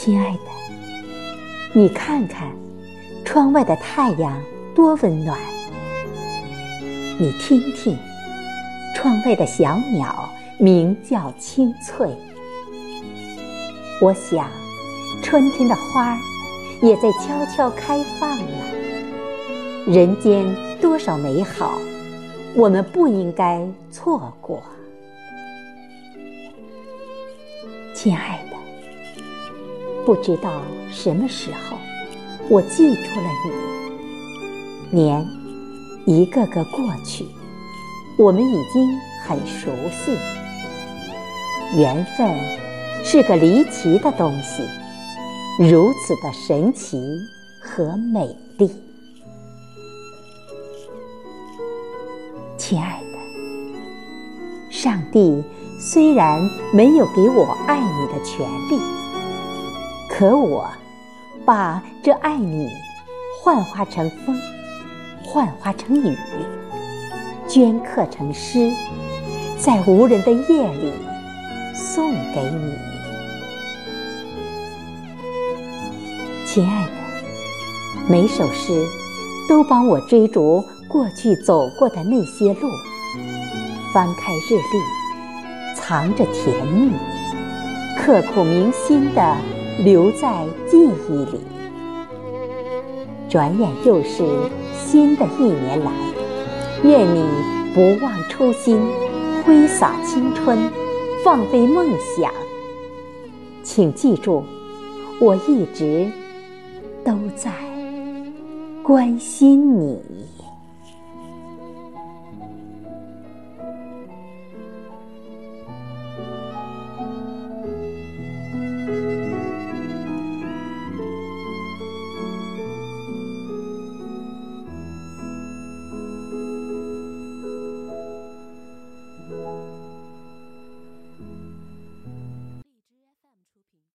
亲爱的，你看看窗外的太阳多温暖，你听听窗外的小鸟鸣叫清脆。我想，春天的花儿也在悄悄开放了。人间多少美好，我们不应该错过。亲爱的，不知道什么时候，我记住了你。年一个个过去，我们已经很熟悉。缘分是个离奇的东西，如此的神奇和美丽。亲爱的，上帝虽然没有给我爱你的权利，可我把这爱你幻化成风，幻化成雨，镌刻成诗，在无人的夜里送给你。亲爱的，每首诗都帮我追逐。过去走过的那些路，翻开日历，藏着甜蜜，刻骨铭心的留在记忆里。转眼又是新的一年来，愿你不忘初心，挥洒青春，放飞梦想。请记住，我一直都在关心你。